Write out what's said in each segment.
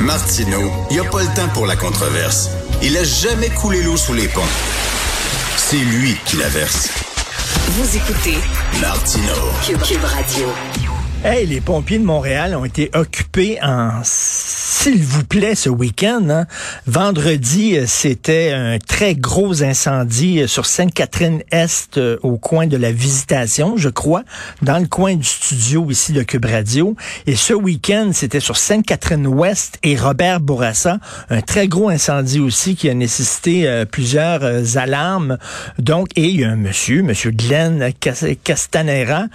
Martineau, il n'y a pas le temps pour la controverse. Il a jamais coulé l'eau sous les ponts. C'est lui qui la verse. Vous écoutez Martino. Cube, Radio. Hey, les pompiers de Montréal ont été occupés en s'il vous plaît ce week-end. Hein. Vendredi, euh, c'était un très gros incendie euh, sur Sainte-Catherine-Est euh, au coin de la Visitation, je crois, dans le coin du studio ici de Cube Radio. Et ce week-end, c'était sur Sainte-Catherine-Ouest et Robert Bourassa, un très gros incendie aussi qui a nécessité plusieurs alarmes. Donc, et il y a un monsieur, monsieur Glenn Castanera,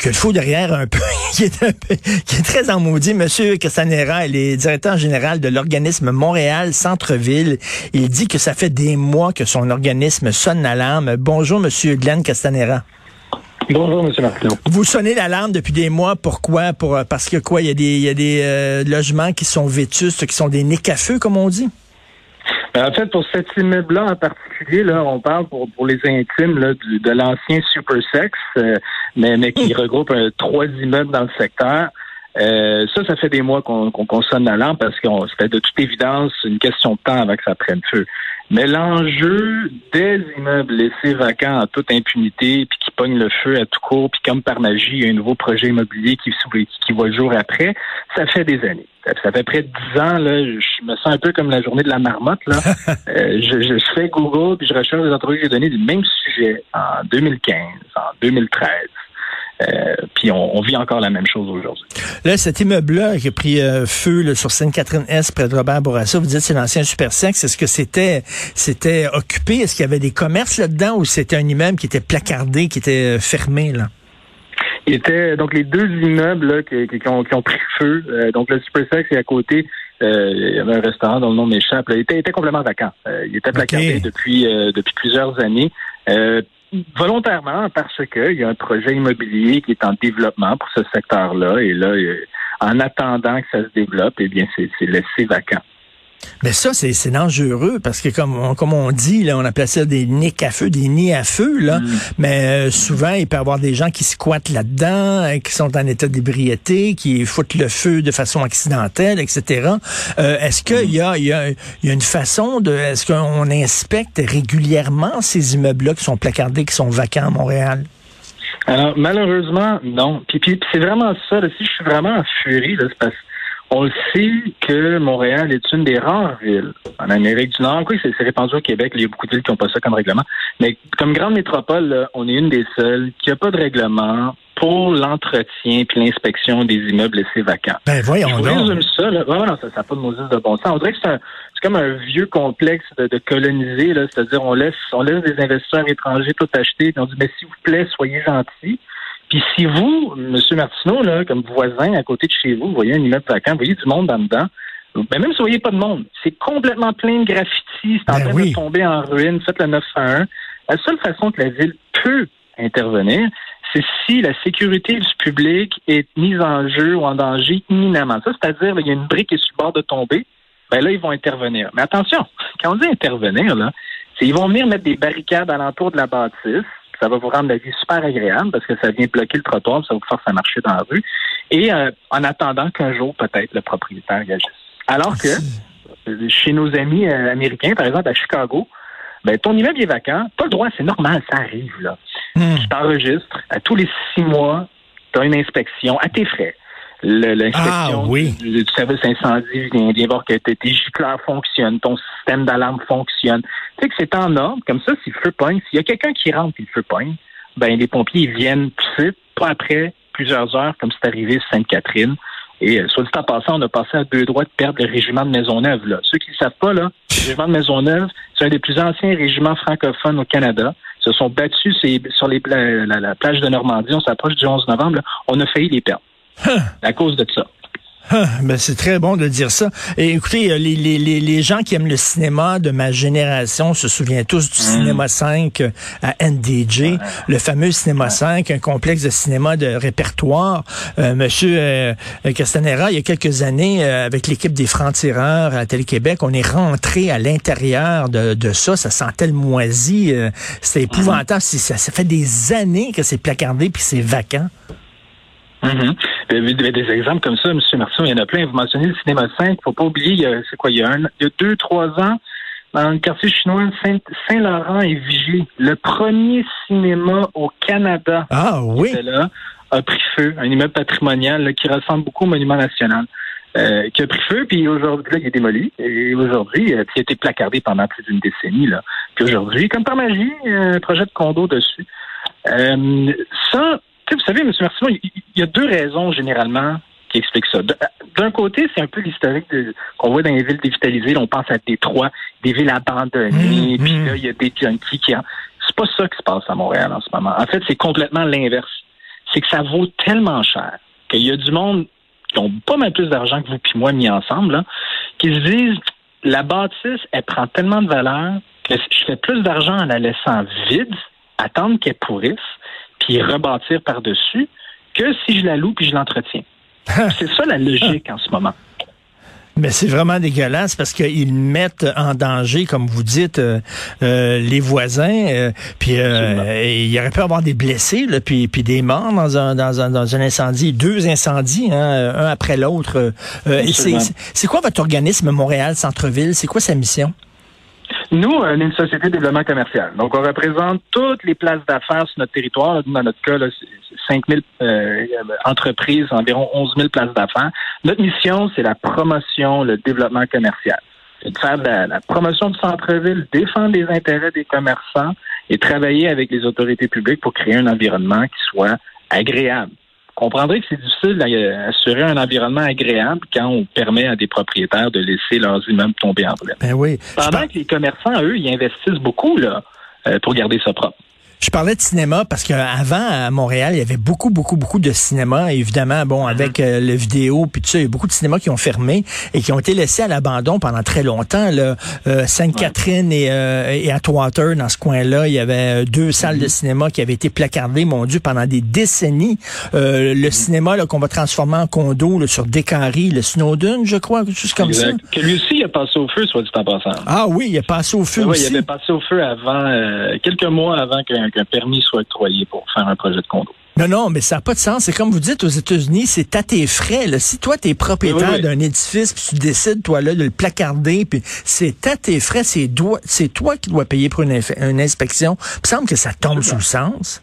que le fou derrière un peu, qui est, un peu, qui est très en maudit. Monsieur Castanera, il est directeur général de l'organisme Montréal Centre-Ville. Il dit que ça fait des mois que son organisme sonne l'alarme. Bonjour, Monsieur Glenn Castanera. Bonjour, M. Martin. Vous sonnez l'alarme depuis des mois. Pourquoi? Pour, parce que quoi? Il y a des, il y a des euh, logements qui sont vétustes, qui sont des nids à feu, comme on dit? Ben, en fait, pour cet immeuble-là en particulier, là, on parle pour, pour les intimes là, du, de l'ancien Supersex, euh, mais, mais qui regroupe euh, trois immeubles dans le secteur. Euh, ça, ça fait des mois qu'on qu'on sonne l'alarme parce que c'était de toute évidence une question de temps avant que ça prenne feu. Mais l'enjeu des immeubles laissés vacants en toute impunité, puis qui pognent le feu à tout court, puis comme par magie, il y a un nouveau projet immobilier qui, qui voit le jour après, ça fait des années. Ça fait près de dix ans, là, je me sens un peu comme la journée de la marmotte. Là. Euh, je, je, fais Google, puis je recherche des entreprises qui ont donné du même sujet en 2015, en 2013. Euh, puis on, vit encore la même chose aujourd'hui. Là, cet immeuble-là qui a pris euh, feu sur Sainte-Catherine-Est, près de Robert Bourassa, vous dites c'est l'ancien Supersex. Est-ce que c'était c'était occupé? Est-ce qu'il y avait des commerces là-dedans ou c'était un immeuble qui était placardé, qui était euh, fermé? là? Il était donc les deux immeubles là, qui, qui, ont, qui, ont, pris feu. donc le Supersex est à côté. il y avait un restaurant dont le nom m'échappe. Il était, était, complètement vacant. il était placardé depuis depuis plusieurs années volontairement parce qu'il y a un projet immobilier qui est en développement pour ce secteur-là. Et là, euh, en attendant que ça se développe, eh bien, c'est laissé vacant. Mais ça, c'est dangereux parce que comme on, comme on dit, là, on appelle ça des nids à feu, des nids à feu, là. Mm. Mais euh, souvent, il peut y avoir des gens qui squattent là-dedans, euh, qui sont en état d'ébriété, qui foutent le feu de façon accidentelle, etc. Euh, est-ce qu'il mm. y, a, y, a, y a une façon de... Est-ce qu'on inspecte régulièrement ces immeubles-là qui sont placardés, qui sont vacants à Montréal? Alors, malheureusement, non. Puis, puis c'est vraiment ça. si je suis vraiment en furie, c'est parce on le sait que Montréal est une des rares villes en Amérique du Nord. Oui, c'est répandu au Québec. Il y a beaucoup de villes qui n'ont pas ça comme règlement. Mais comme grande métropole, on est une des seules qui n'a pas de règlement pour l'entretien puis l'inspection des immeubles laissés vacants. Ben voyons Je résume ça. Là. non, ça n'a pas de Moses de bon sens. On dirait que c'est comme un vieux complexe de, de coloniser. C'est-à-dire on laisse, on laisse des investisseurs étrangers tout acheter. On dit, mais s'il vous plaît, soyez gentils. Puis si vous, M. Martineau, là, comme voisin à côté de chez vous, vous voyez un immeuble vacant, vous voyez du monde en dedans, ben même si vous voyez pas de monde, c'est complètement plein de graffitis, c'est en ben train de tomber en ruine, faites le 911. La seule façon que la ville peut intervenir, c'est si la sécurité du public est mise en jeu ou en danger imminemment. Ça, c'est-à-dire, il y a une brique qui est sur le bord de tomber, ben là, ils vont intervenir. Mais attention, quand on dit intervenir, là, c'est ils vont venir mettre des barricades alentour de la bâtisse, ça va vous rendre la vie super agréable parce que ça vient bloquer le trottoir, ça vous force à marcher dans la rue. Et euh, en attendant qu'un jour, peut-être, le propriétaire agisse. Alors que chez nos amis euh, américains, par exemple à Chicago, ben, ton immeuble est vacant, pas le droit, c'est normal, ça arrive. là. Hmm. Tu t'enregistres à tous les six mois, tu as une inspection à tes frais l'inspection ah, du, service incendie vient, vient voir que tes gicleurs fonctionnent, ton système d'alarme fonctionne. Tu sais que c'est en ordre. Comme ça, si le feu pogne, s'il y a quelqu'un qui rentre et le feu pogne, ben les pompiers viennent pousser, pas après plusieurs heures, comme c'est arrivé à Sainte-Catherine. Et euh, soit dit en passant, on a passé à deux droits de perdre le régiment de Maisonneuve. Là. Ceux qui ne savent pas, là, le régiment de Maisonneuve, c'est un des plus anciens régiments francophones au Canada. Ils se sont battus sur les, la, plage de Normandie. On s'approche du 11 novembre. On a failli les perdre. À cause de ça. Ah, ben c'est très bon de dire ça. Et écoutez, euh, les, les, les, gens qui aiment le cinéma de ma génération se souviennent tous du mm. Cinéma 5 euh, à NDJ, le fameux Cinéma 5, un complexe de cinéma de répertoire. Euh, Monsieur euh, Castanera, il y a quelques années, avec l'équipe des Francs-Tireurs à Télé-Québec, on est rentré à l'intérieur de, de ça. Ça sentait le moisi. C'était épouvantable. Mm. Ça, ça fait des années que c'est placardé puis c'est vacant. Mm-hmm. Des exemples comme ça, M. Martin, il y en a plein. Vous mentionnez le cinéma 5. Faut pas oublier, c'est quoi, il y a un, il y a deux, trois ans, dans le quartier chinois Saint-Laurent et Vigier, le premier cinéma au Canada. Ah oui. Là, a pris feu, un immeuble patrimonial qui ressemble beaucoup au Monument national. Euh, qui a pris feu, puis aujourd'hui, il est démoli. Et aujourd'hui, euh, il a été placardé pendant plus d'une décennie. Là. Puis aujourd'hui, comme par magie, un projet de condo dessus. Vous savez, M. Martineau, il y a deux raisons généralement qui expliquent ça. D'un côté, c'est un peu l'historique qu'on voit dans les villes dévitalisées. on pense à Détroit, des villes abandonnées, mmh, puis mmh. là, il y a des junkies qui... C'est pas ça qui se passe à Montréal en ce moment. En fait, c'est complètement l'inverse. C'est que ça vaut tellement cher qu'il y a du monde qui ont pas mal plus d'argent que vous puis moi mis ensemble, qui se disent la bâtisse, elle prend tellement de valeur que je fais plus d'argent en la laissant vide, attendre qu'elle pourrisse, puis rebâtir par-dessus, que si je la loue puis je l'entretiens. c'est ça la logique en ce moment. Mais c'est vraiment dégueulasse parce qu'ils mettent en danger, comme vous dites, euh, euh, les voisins. Euh, puis il y aurait pu avoir des blessés, là, puis, puis des morts dans un, dans, un, dans un incendie, deux incendies, hein, un après l'autre. c'est quoi votre organisme Montréal Centre-Ville? C'est quoi sa mission? Nous, on est une société de développement commercial. Donc, on représente toutes les places d'affaires sur notre territoire. Dans notre cas, c'est 5 000 euh, entreprises, environ 11 000 places d'affaires. Notre mission, c'est la promotion, le développement commercial. C'est de faire la, la promotion du centre-ville, défendre les intérêts des commerçants et travailler avec les autorités publiques pour créer un environnement qui soit agréable comprendrez que c'est difficile d'assurer un environnement agréable quand on permet à des propriétaires de laisser leurs immeubles tomber en brûle. Ben oui. Pendant que les commerçants, eux, ils investissent beaucoup là, euh, pour garder ça propre. Je parlais de cinéma parce qu'avant, à Montréal, il y avait beaucoup, beaucoup, beaucoup de cinéma. Évidemment, bon, mhm. avec euh, le vidéo, puis tout ça, il y a beaucoup de cinémas qui ont fermé et qui ont été laissés à l'abandon pendant très longtemps. Là. Euh, Sainte-Catherine et, euh, et Atwater, dans ce coin-là, il y avait deux salles de mhm. cinéma qui avaient été placardées, mon Dieu, pendant des décennies. le mhm. cinéma qu'on va transformer en condo là, sur Descaries, le Snowden, je crois, quelque chose comme ça. Que lui aussi, il a passé au feu, soit dit en passant. Ah oui, il a passé au feu aussi. Oui, il avait passé au feu avant, quelques mois avant qu'un qu'un permis soit octroyé pour faire un projet de condo. Non, non, mais ça n'a pas de sens. C'est comme vous dites aux États-Unis, c'est à tes frais. Si toi, tu es propriétaire d'un édifice, puis tu décides, toi, là, de le placarder, puis c'est à tes frais, c'est toi qui dois payer pour une, inspection. Il me semble que ça tombe sous le sens.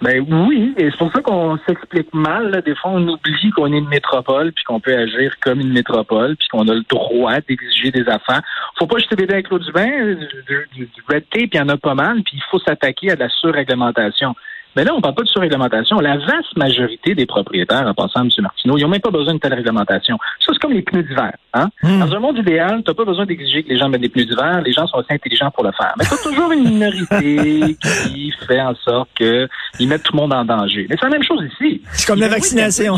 Ben oui, et c'est pour ça qu'on s'explique mal. Des fois, on oublie qu'on est une métropole, puis qu'on peut agir comme une métropole, puis qu'on a le droit d'exiger des affaires. Faut pas jeter bébé avec l'eau du bain, du, du, red tape, il y en a pas mal, puis il faut s'attaquer à la surréglementation. Mais là, on ne parle pas de surréglementation. La vaste majorité des propriétaires, en passant à M. Martineau, ils n'ont même pas besoin de telle réglementation. Ça, c'est comme les pneus d'hiver. Hein? Hmm. Dans un monde idéal, tu n'as pas besoin d'exiger que les gens mettent des pneus d'hiver. Les gens sont assez intelligents pour le faire. Mais tu as toujours une minorité qui fait en sorte qu'ils mettent tout le monde en danger. Mais c'est la même chose ici. C'est comme la vaccination.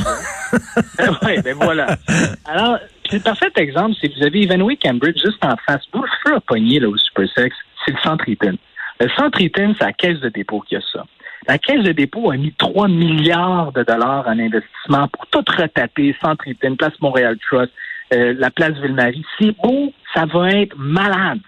oui, ben voilà. Alors, le parfait exemple, c'est que vous avez Evenway Cambridge juste en face. Vous, le feu à pogner là, au Supersex, c'est le centre Eaton. Le centre Eaton, c'est la caisse de dépôt qui a ça. La Caisse de dépôt a mis 3 milliards de dollars en investissement pour tout retaper, Centre Eaton, Place Montréal Trust, euh, la Place Ville-Marie. C'est beau, ça va être malade.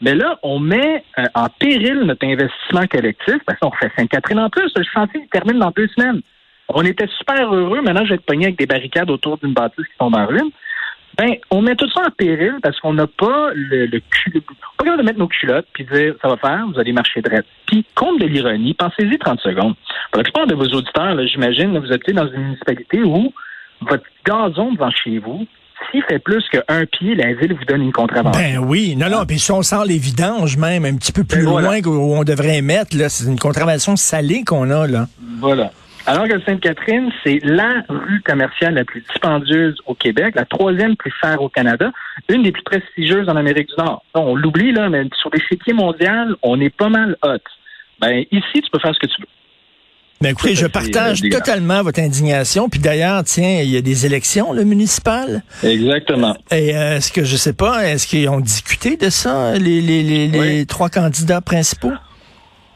Mais là, on met euh, en péril notre investissement collectif parce qu'on refait Sainte-Catherine en plus. Le chantier il termine dans deux semaines. On était super heureux. Maintenant, je vais être pogné avec des barricades autour d'une bâtisse qui tombe en ruine. Ben, on met tout ça en péril parce qu'on n'a pas le, le cul, pas capable de mettre nos culottes puis dire ça va faire, vous allez marcher droit. Puis, compte de l'ironie, pensez-y 30 secondes. Pour la plupart de vos auditeurs, j'imagine, vous êtes dans une municipalité où votre gazon devant chez vous, s'il fait plus qu'un pied, la ville vous donne une contravention. Ben oui, non, non, puis si on sent les vidanges même un petit peu plus ben loin où on devrait mettre, là, c'est une contravention salée qu'on a, là. Voilà. Alors que Sainte-Catherine, c'est la rue commerciale la plus dispendieuse au Québec, la troisième plus chère au Canada, une des plus prestigieuses en Amérique du Nord. On l'oublie, là, mais sur l'échiquier mondial, on est pas mal hot. Ben, ici, tu peux faire ce que tu veux. Mais écoutez, Ça, je partage euh, totalement votre indignation. Puis d'ailleurs, tiens, il y a des élections, le municipal. Exactement. Et euh, est-ce que je sais pas, est-ce qu'ils ont discuté de ça, les, les, les, les Oui. trois candidats principaux?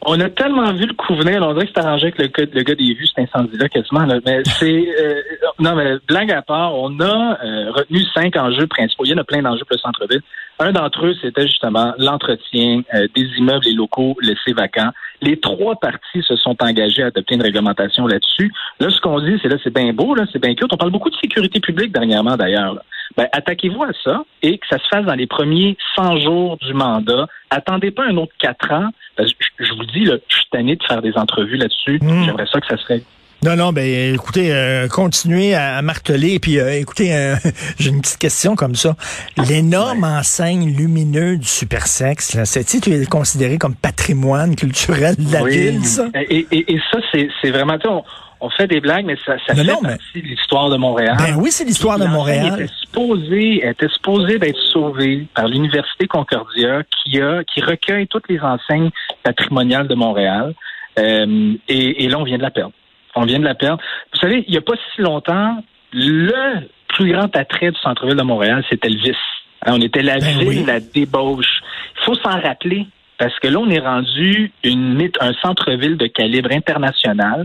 On a tellement vu le coup on dirait que c'est arrangé avec le gars, le gars des vues, cet incendie-là, quasiment. Là. Mais c'est... euh, non, mais blague à part, on a euh, retenu cinq enjeux principaux. Il y en a plein d'enjeux pour le centre-ville. Un d'entre eux, c'était justement l'entretien euh, des immeubles et locaux laissés vacants. Les trois parties se sont engagées à adopter une réglementation là-dessus. Là, ce qu'on dit, c'est là, c'est bien beau, là, c'est bien cute. On parle beaucoup de sécurité publique dernièrement, d'ailleurs. Ben, attaquez-vous à ça et que ça se fasse dans les premiers 100 jours du mandat. Attendez pas un autre quatre ans. Parce que je, je vous le dis, là, je suis tanné de faire des entrevues là-dessus. Mm. J'aimerais ça que ça serait Non, non, ben écoutez, euh, continuez à, à marteler. Puis euh, écoutez, euh, j'ai une petite question comme ça. L'énorme enseigne lumineuse du super sexe, là, c'est tu es considéré comme patrimoine culturel de la Oui. ville, ça? Et, et- et ça, c'est vraiment... On, fait des blagues, mais ça, ça Non, fait non, mais- partie de l'histoire de Montréal. Ben oui, c'est l'histoire de Montréal. était supposée, était supposée d'être sauvée par l'Université Concordia qui a qui recueille toutes les enseignes patrimoniales de Montréal. Euh, et, et là, on vient de la perdre. On vient de la perdre. Vous savez, il n'y a pas si longtemps, le plus grand attrait du centre-ville de Montréal, c'était Elvis. Hein, On était la Ben ville, oui. la débauche. Il faut s'en rappeler. Parce que là, on est rendu une, un centre-ville de calibre international.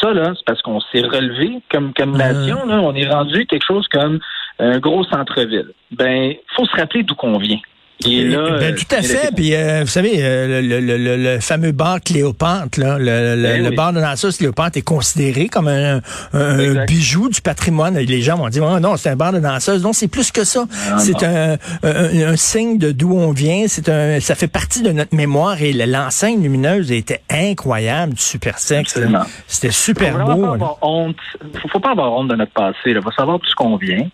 Ça, là, c'est parce qu'on s'est relevé comme, comme Mhm. nation. Là, on est rendu quelque chose comme un gros centre-ville. Ben, faut se rappeler d'où qu'on vient. Là, Ben, euh, tout à fait. Puis, euh, vous savez, euh, le, le, le, le fameux bar Cléopâtre, là, le, le, Ben le oui. bar de danseuse Cléopâtre est considéré comme un, un bijou du patrimoine. Les gens vont dire, oh, non, c'est un bar de danseuse. Non, c'est plus que ça. Ah, c'est un, un, un signe de d'où on vient. C'est un, ça fait partie de notre mémoire. Et le- l'enseigne lumineuse était incroyable du super sexe. C'était faut super vraiment beau. pas honte. Faut, faut pas avoir honte de notre passé. Il faut savoir d'où ce qu'on vient.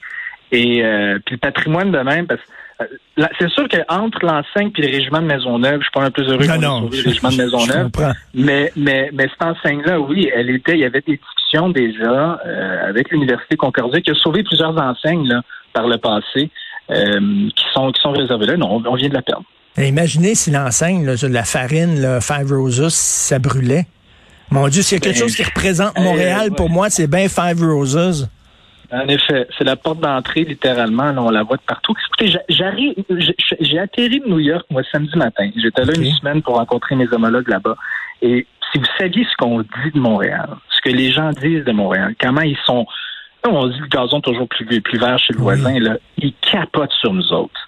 Et euh, puis le patrimoine de même, parce que c'est sûr qu'entre l'enseigne et le régiment de Maisonneuve, je suis pas un peu heureux qu'on ait le régiment de Maisonneuve. Mais, mais, mais cette enseigne-là, oui, elle était, il y avait des discussions déjà euh, avec l'Université Concordia qui a sauvé plusieurs enseignes là, par le passé euh, qui sont qui sont réservées là. Non, on, vient de la perdre. Imaginez si l'enseigne, sur la farine, là, Five Roses, ça brûlait. Mon Dieu, s'il y a quelque Ben, chose qui représente euh, Montréal, ouais. pour moi, c'est bien Five Roses. En effet, c'est la porte d'entrée, littéralement. Là, on la voit de partout. Écoutez, j'a- j'arrive, j'ai atterri de New York, moi, samedi matin. J'étais là une semaine pour rencontrer mes homologues là-bas. Et si vous saviez ce qu'on dit de Montréal, ce que les gens disent de Montréal, comment ils sont... Là, on dit le gazon toujours plus, plus vert chez le Oui. voisin, là. Ils capotent sur nous autres.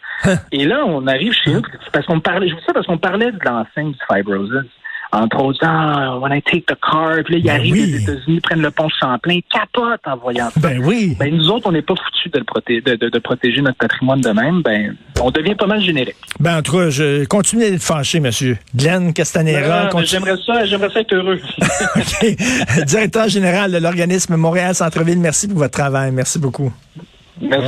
Et là, on arrive chez nous, parce qu'on parlait, je vous dis ça parce qu'on parlait de l'enseigne du Five Roses. Entre autres, ah, when I take the car, puis là, ils Ben arrivent oui. des États-Unis, prennent le pont Champlain, capotent en voyant ça. Ben oui. Ben, nous autres, on n'est pas foutus de, le proté- de, de- de protéger notre patrimoine de même. Ben, on devient pas mal générique. Ben, en tout cas, je continue d'être fâché, monsieur. Glenn Castanera, mais continue- j'aimerais ça, j'aimerais ça être heureux. Directeur général de l'organisme Montréal Centre-Ville, merci pour votre travail. Merci beaucoup. Merci.